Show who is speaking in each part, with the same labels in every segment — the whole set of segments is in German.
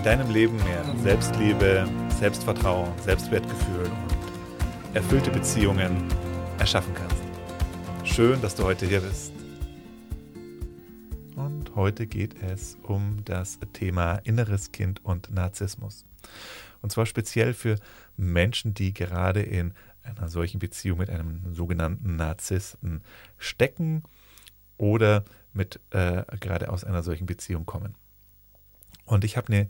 Speaker 1: in deinem Leben mehr Selbstliebe, Selbstvertrauen, Selbstwertgefühl und erfüllte Beziehungen erschaffen kannst. Schön, dass du heute hier bist. Und heute geht es um das Thema inneres Kind und Narzissmus. Und zwar speziell für Menschen, die gerade in einer solchen Beziehung mit einem sogenannten Narzissten stecken oder mit äh, gerade aus einer solchen Beziehung kommen. Und ich habe eine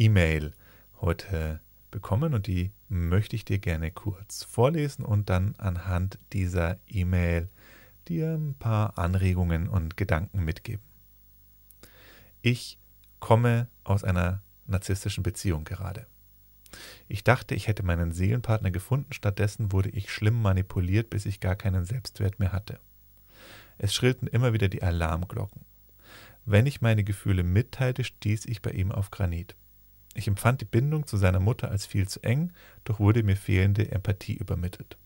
Speaker 1: E-Mail heute bekommen und die möchte ich dir gerne kurz vorlesen und dann anhand dieser E-Mail dir ein paar Anregungen und Gedanken mitgeben. Ich komme aus einer narzisstischen Beziehung gerade. Ich dachte, ich hätte meinen Seelenpartner gefunden, stattdessen wurde ich schlimm manipuliert, bis ich gar keinen Selbstwert mehr hatte. Es schrillten immer wieder die Alarmglocken. Wenn ich meine Gefühle mitteilte, stieß ich bei ihm auf Granit. Ich empfand die Bindung zu seiner Mutter als viel zu eng, doch wurde mir fehlende Empathie übermittelt.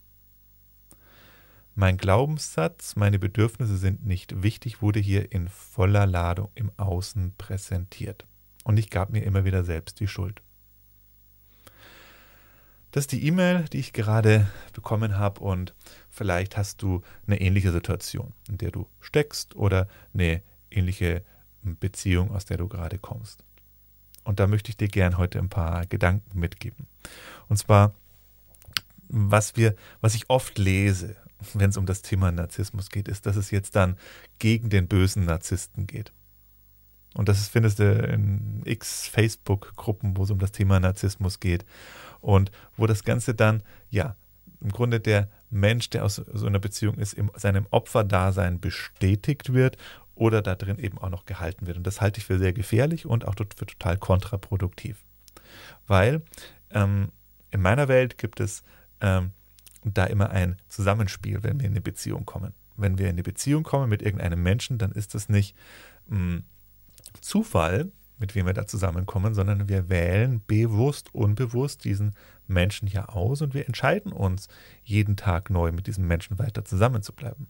Speaker 1: Mein Glaubenssatz, meine Bedürfnisse sind nicht wichtig, wurde hier in voller Ladung im Außen präsentiert. Und ich gab mir immer wieder selbst die Schuld. Das ist die E-Mail, die ich gerade bekommen habe und vielleicht hast du eine ähnliche Situation, in der du steckst oder eine ähnliche Beziehung, aus der du gerade kommst. Und da möchte ich dir gern heute ein paar Gedanken mitgeben. Und zwar, was wir, was ich oft lese, wenn es um das Thema Narzissmus geht, ist, dass es jetzt dann gegen den bösen Narzissten geht. Und das findest du in x Facebook-Gruppen, wo es um das Thema Narzissmus geht. Und wo das Ganze dann, ja, im Grunde der Mensch, der aus so einer Beziehung ist, in seinem Opferdasein bestätigt wird oder da drin eben auch noch gehalten wird. Und das halte ich für sehr gefährlich und auch für total kontraproduktiv. Weil ähm, in meiner Welt gibt es ähm, da immer ein Zusammenspiel, wenn wir in eine Beziehung kommen. Wenn wir in eine Beziehung kommen mit irgendeinem Menschen, dann ist das nicht mh, hm, Zufall, mit wem wir da zusammenkommen, sondern wir wählen bewusst, unbewusst diesen Menschen hier aus und wir entscheiden uns jeden Tag neu mit diesem Menschen weiter zusammenzubleiben.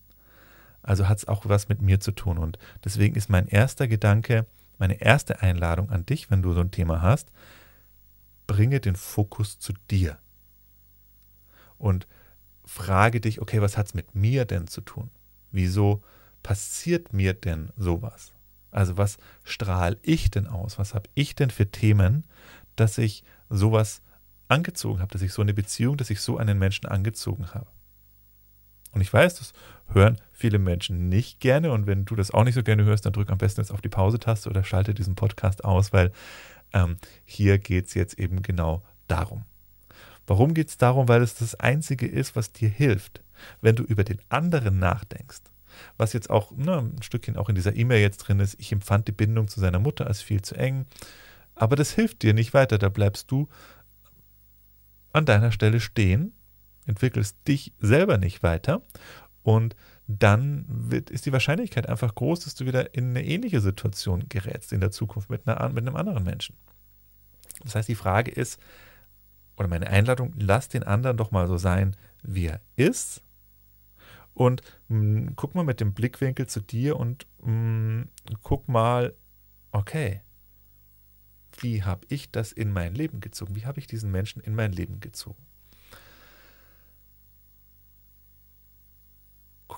Speaker 1: Also hat es auch was mit mir zu tun. Und deswegen ist mein erster Gedanke, meine erste Einladung an dich, wenn du so ein Thema hast, bringe den Fokus zu dir. Und frage dich, okay, was hat es mit mir denn zu tun? Wieso passiert mir denn sowas? Also was strahle ich denn aus? Was habe ich denn für Themen, dass ich sowas angezogen habe, dass ich so eine Beziehung, dass ich so einen Menschen angezogen habe? Und ich weiß, das hören viele Menschen nicht gerne. Und wenn du das auch nicht so gerne hörst, dann drück am besten jetzt auf die Pause-Taste oder schalte diesen Podcast aus, weil ähm, hier geht es jetzt eben genau darum. Warum geht es darum? Weil es das Einzige ist, was dir hilft, wenn du über den anderen nachdenkst. Was jetzt auch ne, ein Stückchen auch in dieser E-Mail jetzt drin ist, ich empfand die Bindung zu seiner Mutter als viel zu eng. Aber das hilft dir nicht weiter. Da bleibst du an deiner Stelle stehen entwickelst dich selber nicht weiter und dann wird, ist die Wahrscheinlichkeit einfach groß, dass du wieder in eine ähnliche Situation gerätst in der Zukunft mit, einer, mit einem anderen Menschen. Das heißt, die Frage ist, oder meine Einladung, lass den anderen doch mal so sein, wie er ist. Und mh, hm, guck mal mit dem Blickwinkel zu dir und mh, hm, guck mal, okay, wie habe ich das in mein Leben gezogen? Wie habe ich diesen Menschen in mein Leben gezogen?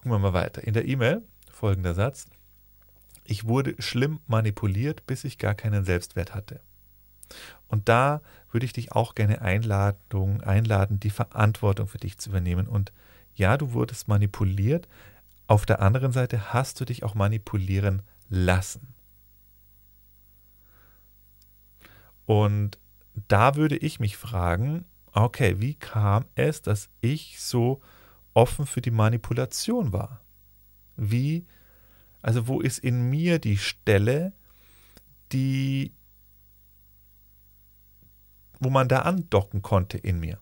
Speaker 1: Gucken wir mal weiter. In der E-Mail folgender Satz. Ich wurde schlimm manipuliert, bis ich gar keinen Selbstwert hatte. Und da würde ich dich auch gerne Einladung, einladen, die Verantwortung für dich zu übernehmen. Und ja, du wurdest manipuliert. Auf der anderen Seite hast du dich auch manipulieren lassen. Und da würde ich mich fragen, okay, wie kam es, dass ich so offen für die Manipulation war. Wie, also wo ist in mir die Stelle, die wo man da andocken konnte in mir.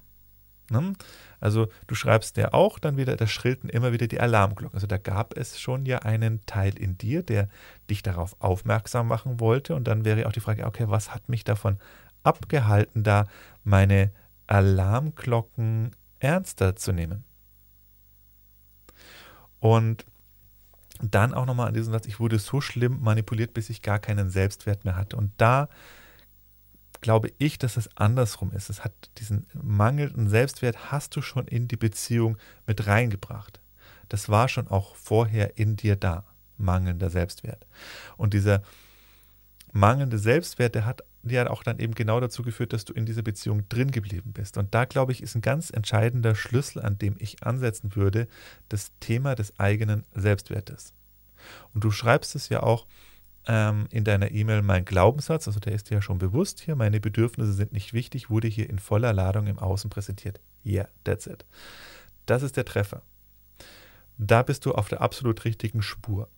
Speaker 1: Ne? Also du schreibst ja auch dann wieder, da schrillten immer wieder die Alarmglocken. Also da gab es schon ja einen Teil in dir, der dich darauf aufmerksam machen wollte. Und dann wäre auch die Frage, okay, was hat mich davon abgehalten, da meine Alarmglocken ernster zu nehmen? Und dann auch nochmal an diesem Satz, ich wurde so schlimm manipuliert, bis ich gar keinen Selbstwert mehr hatte. Und da glaube ich, dass es andersrum ist. Es hat diesen mangelnden Selbstwert hast du schon in die Beziehung mit reingebracht. Das war schon auch vorher in dir da, mangelnder Selbstwert. Und dieser mangelnde Selbstwert, der hat dir auch dann eben genau dazu geführt, dass du in dieser Beziehung drin geblieben bist. Und da, glaube ich, ist ein ganz entscheidender Schlüssel, an dem ich ansetzen würde, das Thema des eigenen Selbstwertes. Und du schreibst es ja auch, ähm, in deiner E-Mail mein Glaubenssatz, also der ist dir ja schon bewusst hier, meine Bedürfnisse sind nicht wichtig, wurde hier in voller Ladung im Außen präsentiert. Yeah, that's it. Das ist der Treffer. Da bist du auf der absolut richtigen Spur.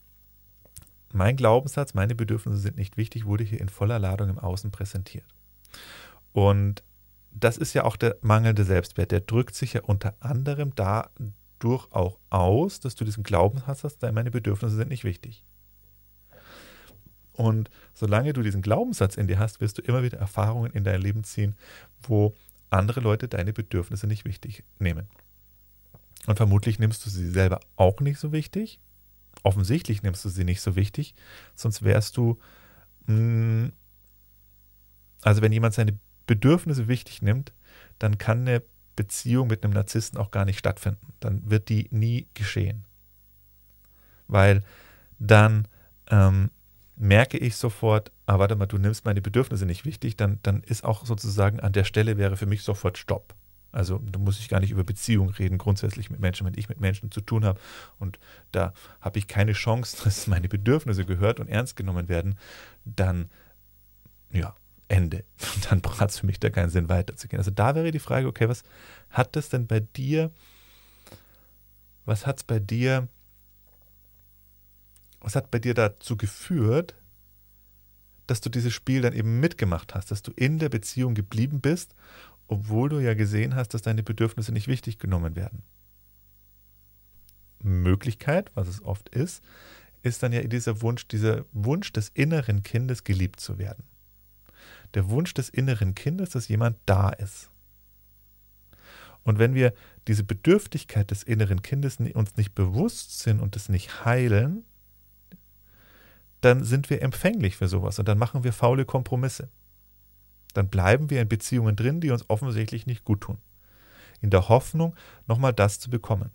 Speaker 1: Mein Glaubenssatz, meine Bedürfnisse sind nicht wichtig, wurde hier in voller Ladung im Außen präsentiert. Und das ist ja auch der mangelnde Selbstwert. Der drückt sich ja unter anderem dadurch auch aus, dass du diesen Glaubenssatz hast, meine Bedürfnisse sind nicht wichtig. Und solange du diesen Glaubenssatz in dir hast, wirst du immer wieder Erfahrungen in dein Leben ziehen, wo andere Leute deine Bedürfnisse nicht wichtig nehmen. Und vermutlich nimmst du sie selber auch nicht so wichtig. Offensichtlich nimmst du sie nicht so wichtig, sonst wärst du, mm, also wenn jemand seine Bedürfnisse wichtig nimmt, dann kann eine Beziehung mit einem Narzissten auch gar nicht stattfinden. Dann wird die nie geschehen. Weil dann ähm, merke ich sofort, ah, warte mal, du nimmst meine Bedürfnisse nicht wichtig, dann, dann ist auch sozusagen an der Stelle wäre für mich sofort Stopp. Also da muss ich gar nicht über Beziehung reden, grundsätzlich mit Menschen, wenn ich mit Menschen zu tun habe. Und da habe ich keine Chance, dass meine Bedürfnisse gehört und ernst genommen werden, dann, ja, Ende. Dann hat es für mich da keinen Sinn weiterzugehen. Also da wäre die Frage, okay, was hat das denn bei dir, was hat es bei dir was hat bei dir dazu geführt, dass du dieses Spiel dann eben mitgemacht hast, dass du in der Beziehung geblieben bist, obwohl du ja gesehen hast, dass deine Bedürfnisse nicht wichtig genommen werden? Möglichkeit, was es oft ist, ist dann ja dieser Wunsch, dieser Wunsch des inneren Kindes geliebt zu werden. Der Wunsch des inneren Kindes, dass jemand da ist. Und wenn wir diese Bedürftigkeit des inneren Kindes uns nicht bewusst sind und es nicht heilen, dann sind wir empfänglich für sowas und dann machen wir faule Kompromisse. Dann bleiben wir in Beziehungen drin, die uns offensichtlich nicht gut tun. In der Hoffnung, nochmal das zu bekommen.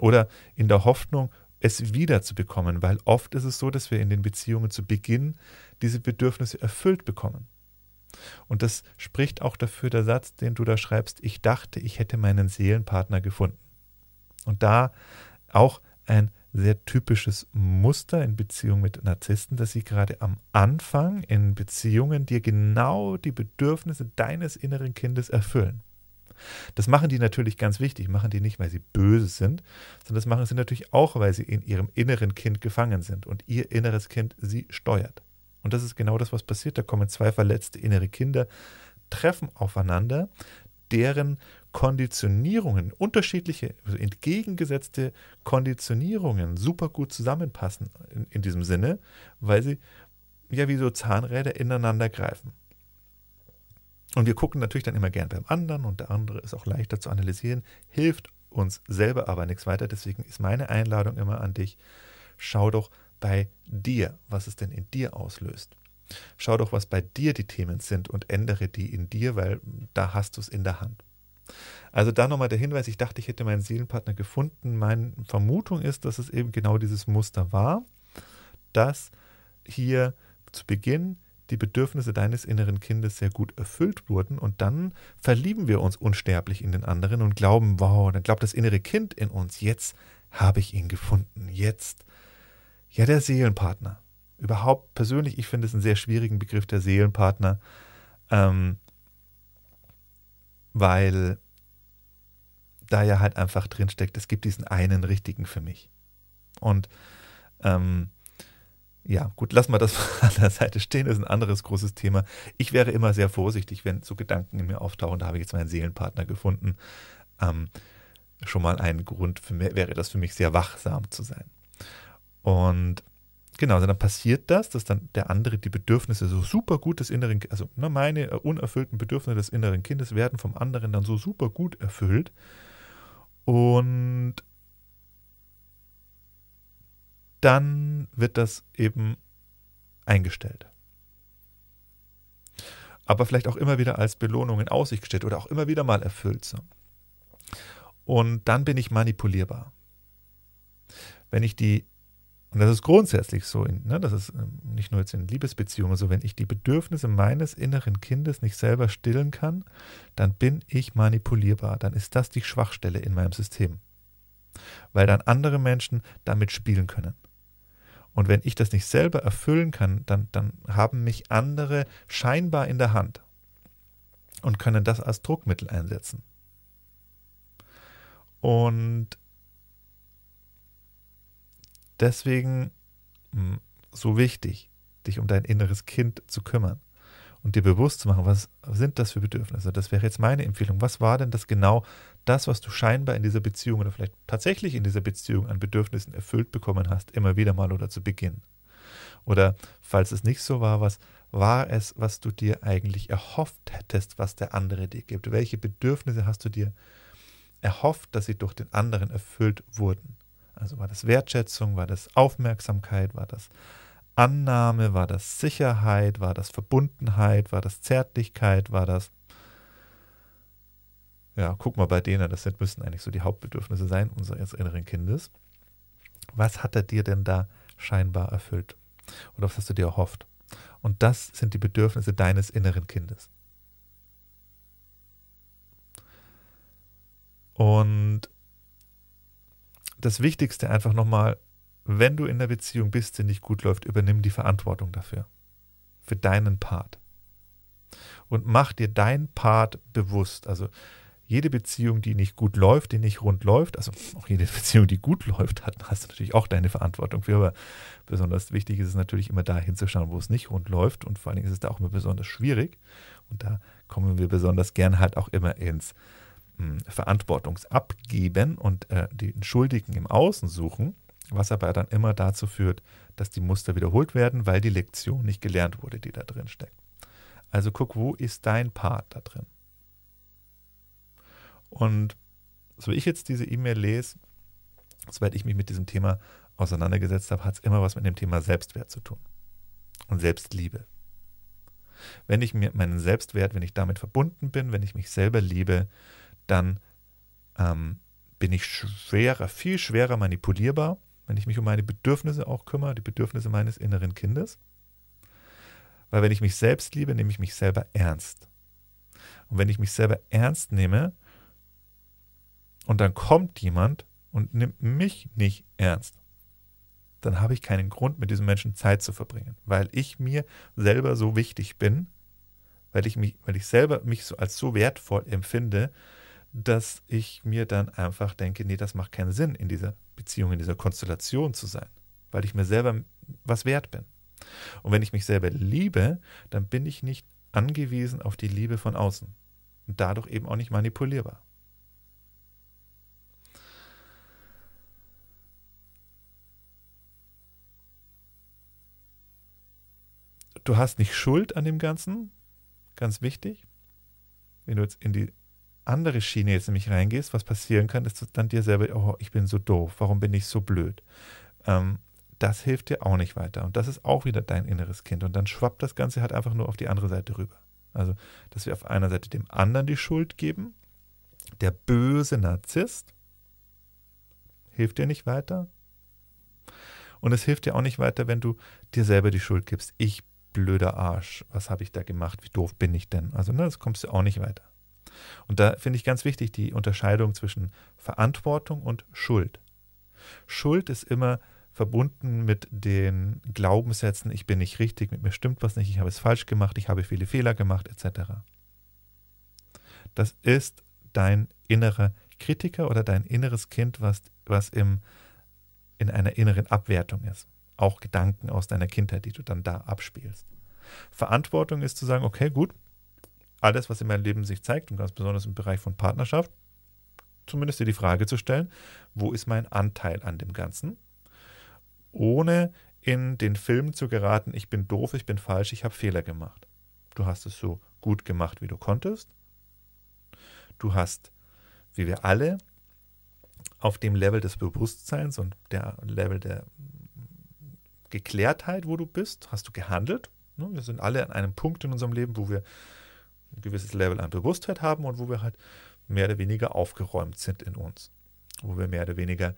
Speaker 1: Oder in der Hoffnung, es wieder zu bekommen, weil oft ist es so, dass wir in den Beziehungen zu Beginn diese Bedürfnisse erfüllt bekommen. Und das spricht auch dafür der Satz, den du da schreibst, ich dachte, ich hätte meinen Seelenpartner gefunden. Und da auch ein sehr typisches Muster in Beziehungen mit Narzissten, dass sie gerade am Anfang in Beziehungen dir genau die Bedürfnisse deines inneren Kindes erfüllen. Das machen die natürlich ganz wichtig, machen die nicht, weil sie böse sind, sondern das machen sie natürlich auch, weil sie in ihrem inneren Kind gefangen sind und ihr inneres Kind sie steuert. Und das ist genau das, was passiert. Da kommen zwei verletzte innere Kinder, treffen aufeinander, deren Konditionierungen, unterschiedliche, also entgegengesetzte Konditionierungen super gut zusammenpassen in, in diesem Sinne, weil sie ja wie so Zahnräder ineinander greifen. Und wir gucken natürlich dann immer gern beim anderen und der andere ist auch leichter zu analysieren, hilft uns selber aber nichts weiter. Deswegen ist meine Einladung immer an dich, schau doch bei dir, was es denn in dir auslöst. Schau doch, was bei dir die Themen sind und ändere die in dir, weil da hast du es in der Hand. Also da nochmal der Hinweis, ich dachte, ich hätte meinen Seelenpartner gefunden. Meine Vermutung ist, dass es eben genau dieses Muster war, dass hier zu Beginn die Bedürfnisse deines inneren Kindes sehr gut erfüllt wurden und dann verlieben wir uns unsterblich in den anderen und glauben, wow, dann glaubt das innere Kind in uns, jetzt habe ich ihn gefunden, jetzt, ja, der Seelenpartner. Überhaupt persönlich, ich finde es einen sehr schwierigen Begriff, der Seelenpartner. Ähm, weil da ja halt einfach drinsteckt, es gibt diesen einen richtigen für mich. Und ähm, ja, gut, lassen wir das an der Seite stehen, das ist ein anderes großes Thema. Ich wäre immer sehr vorsichtig, wenn so Gedanken in mir auftauchen, da habe ich jetzt meinen Seelenpartner gefunden. Ähm, schon mal ein Grund für wäre das für mich sehr wachsam zu sein. Und genau, also dann passiert das, dass dann der andere die Bedürfnisse so super gut des inneren, also ne, meine äh, unerfüllten Bedürfnisse des inneren Kindes werden vom anderen dann so super gut erfüllt. Und dann wird das eben eingestellt. Aber vielleicht auch immer wieder als Belohnung in Aussicht gestellt oder auch immer wieder mal erfüllt. So. Und dann bin ich manipulierbar. Wenn ich die, und das ist grundsätzlich so, ne, das ist ähm, nicht nur jetzt in Liebesbeziehungen so, wenn ich die Bedürfnisse meines inneren Kindes nicht selber stillen kann, dann bin ich manipulierbar. Dann ist das die Schwachstelle in meinem System. Weil dann andere Menschen damit spielen können. Und wenn ich das nicht selber erfüllen kann, dann, dann haben mich andere scheinbar in der Hand und können das als Druckmittel einsetzen. Und deswegen hm, so wichtig, dich um dein inneres Kind zu kümmern und dir bewusst zu machen, was sind das für Bedürfnisse. Das wäre jetzt meine Empfehlung. Was war denn das genau, das, was du scheinbar in dieser Beziehung oder vielleicht tatsächlich in dieser Beziehung an Bedürfnissen erfüllt bekommen hast, immer wieder mal oder zu Beginn? Oder falls es nicht so war, was war es, was du dir eigentlich erhofft hättest, was der andere dir gibt? Welche Bedürfnisse hast du dir erhofft, dass sie durch den anderen erfüllt wurden? Also war das Wertschätzung, war das Aufmerksamkeit, war das Annahme, war das Sicherheit, war das Verbundenheit, war das Zärtlichkeit, war das ja, guck mal bei denen, das sind, müssten eigentlich so die Hauptbedürfnisse sein unseres inneren Kindes. Was hat er dir denn da scheinbar erfüllt? Oder was hast du dir erhofft? Und das sind die Bedürfnisse deines inneren Kindes. Und das Wichtigste einfach nochmal, wenn du in der Beziehung bist, die nicht gut läuft, übernimm die Verantwortung dafür. Für deinen Part. Und mach dir dein Part bewusst. Also jede Beziehung, die nicht gut läuft, die nicht rund läuft, also auch jede Beziehung, die gut läuft, hat, hast du natürlich auch deine Verantwortung für. Aber besonders wichtig ist es natürlich immer da hinzuschauen, wo es nicht rund läuft. Und vor allen Dingen ist es da auch immer besonders schwierig. Und da kommen wir besonders gern halt auch immer ins mh, hm, Verantwortungsabgeben und äh, den Schuldigen im Außen suchen, was aber dann immer dazu führt, dass die Muster wiederholt werden, weil die Lektion nicht gelernt wurde, die da drin steckt. Also guck, wo ist dein Part da drin? Und so wie ich jetzt diese E-Mail lese, soweit ich mich mit diesem Thema auseinandergesetzt habe, hat es immer was mit dem Thema Selbstwert zu tun und Selbstliebe. Wenn ich mir meinen Selbstwert, wenn ich damit verbunden bin, wenn ich mich selber liebe, dann ähm, bin ich schwerer, viel schwerer manipulierbar, wenn ich mich um meine Bedürfnisse auch kümmere, die Bedürfnisse meines inneren Kindes. Weil wenn ich mich selbst liebe, nehme ich mich selber ernst. Und wenn ich mich selber ernst nehme, und dann kommt jemand und nimmt mich nicht ernst, dann habe ich keinen Grund, mit diesem Menschen Zeit zu verbringen, weil ich mir selber so wichtig bin, weil ich mich, weil ich selber mich so als so wertvoll empfinde, dass ich mir dann einfach denke, nee, das macht keinen Sinn, in dieser Beziehung, in dieser Konstellation zu sein, weil ich mir selber was wert bin. Und wenn ich mich selber liebe, dann bin ich nicht angewiesen auf die Liebe von außen und dadurch eben auch nicht manipulierbar. Du hast nicht Schuld an dem Ganzen, ganz wichtig. Wenn du jetzt in die andere Schiene jetzt nämlich reingehst, was passieren kann, ist dann dir selber, oh, ich bin so doof, warum bin ich so blöd? Ähm, das hilft dir auch nicht weiter. Und das ist auch wieder dein inneres Kind. Und dann schwappt das Ganze halt einfach nur auf die andere Seite rüber. Also, dass wir auf einer Seite dem anderen die Schuld geben. Der böse Narzisst hilft dir nicht weiter. Und es hilft dir auch nicht weiter, wenn du dir selber die Schuld gibst. Ich blöder Arsch, was habe ich da gemacht, wie doof bin ich denn? Also, ne, das kommst du auch nicht weiter. Und da finde ich ganz wichtig die Unterscheidung zwischen Verantwortung und Schuld. Schuld ist immer verbunden mit den Glaubenssätzen, ich bin nicht richtig, mit mir stimmt was nicht, ich habe es falsch gemacht, ich habe viele Fehler gemacht, etc. Das ist dein innerer Kritiker oder dein inneres Kind, was, was im, in einer inneren Abwertung ist. auch Gedanken aus deiner Kindheit, die du dann da abspielst. Verantwortung ist zu sagen, okay, gut, alles, was in meinem Leben sich zeigt, und ganz besonders im Bereich von Partnerschaft, zumindest dir die Frage zu stellen, wo ist mein Anteil an dem Ganzen? Ohne in den Film zu geraten, ich bin doof, ich bin falsch, ich habe Fehler gemacht. Du hast es so gut gemacht, wie du konntest. Du hast, wie wir alle, auf dem Level des Bewusstseins und der Level der Geklärtheit, wo du bist, hast du gehandelt. Ne, wir sind alle an einem Punkt in unserem Leben, wo wir ein gewisses Level an Bewusstheit haben und wo wir halt mehr oder weniger aufgeräumt sind in uns. Wo wir mehr oder weniger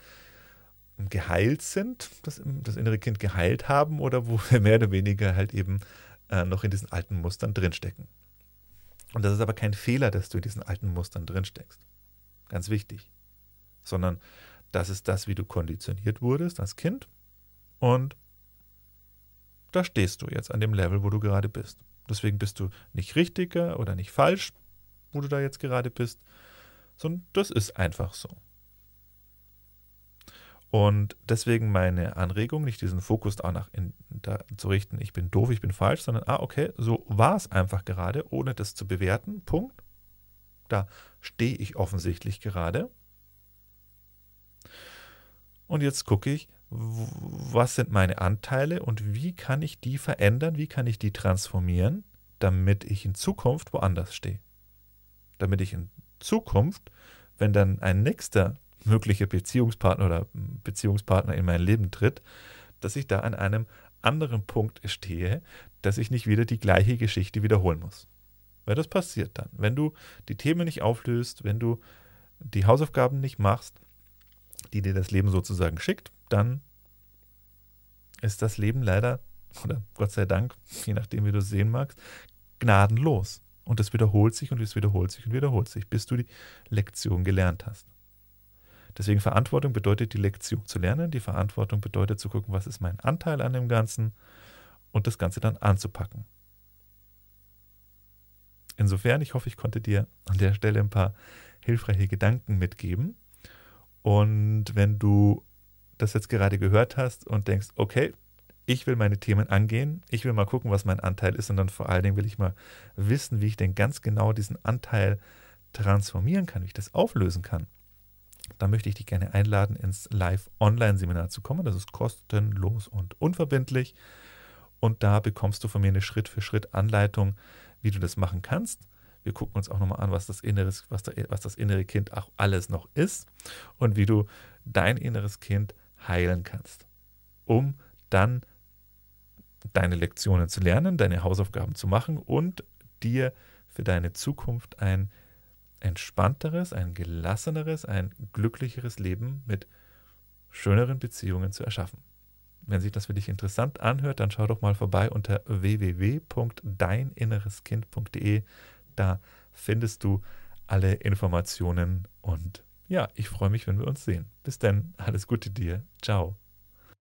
Speaker 1: geheilt sind, das, das innere Kind geheilt haben oder wo wir mehr oder weniger halt eben äh, noch in diesen alten Mustern drinstecken. Und das ist aber kein Fehler, dass du in diesen alten Mustern drinsteckst. Ganz wichtig. Sondern das ist das, wie du konditioniert wurdest als Kind. Und da stehst du jetzt an dem Level, wo du gerade bist. Deswegen bist du nicht richtiger oder nicht falsch, wo du da jetzt gerade bist, sondern das ist einfach so. Und deswegen meine Anregung, nicht diesen Fokus danach in, da zu richten, ich bin doof, ich bin falsch, sondern, ah, okay, so war es einfach gerade, ohne das zu bewerten. Punkt. Da stehe ich offensichtlich gerade. Und jetzt gucke ich, was sind meine Anteile und wie kann ich die verändern, wie kann ich die transformieren, damit ich in Zukunft woanders stehe. Damit ich in Zukunft, wenn dann ein nächster möglicher Beziehungspartner oder Beziehungspartner in mein Leben tritt, dass ich da an einem anderen Punkt stehe, dass ich nicht wieder die gleiche Geschichte wiederholen muss. Weil das passiert dann. Wenn du die Themen nicht auflöst, wenn du die Hausaufgaben nicht machst, die dir das Leben sozusagen schickt, dann ist das Leben leider, oder Gott sei Dank, je nachdem, wie du es sehen magst, gnadenlos. Und es wiederholt sich und es wiederholt sich und wiederholt sich, bis du die Lektion gelernt hast. Deswegen Verantwortung bedeutet, die Lektion zu lernen. Die Verantwortung bedeutet zu gucken, was ist mein Anteil an dem Ganzen und das Ganze dann anzupacken. Insofern, ich hoffe, ich konnte dir an der Stelle ein paar hilfreiche Gedanken mitgeben. Und wenn du das jetzt gerade gehört hast und denkst, okay, ich will meine Themen angehen, ich will mal gucken, was mein Anteil ist und dann vor allen Dingen will ich mal wissen, wie ich denn ganz genau diesen Anteil transformieren kann, wie ich das auflösen kann, dann möchte ich dich gerne einladen, ins Live-Online-Seminar zu kommen. Das ist kostenlos und unverbindlich. Und da bekommst du von mir eine Schritt-für-Schritt-Anleitung, wie du das machen kannst. Wir gucken uns auch nochmal an, was das, Inneres, was, der, was das innere Kind auch alles noch ist und wie du dein inneres Kind heilen kannst, um dann deine Lektionen zu lernen, deine Hausaufgaben zu machen und dir für deine Zukunft ein entspannteres, ein gelasseneres, ein glücklicheres Leben mit schöneren Beziehungen zu erschaffen. Wenn sich das für dich interessant anhört, dann schau doch mal vorbei unter www.deininnereskind.de. Da findest du alle Informationen und ja, ich freue mich, wenn wir uns sehen. Bis dann, alles Gute dir. Ciao.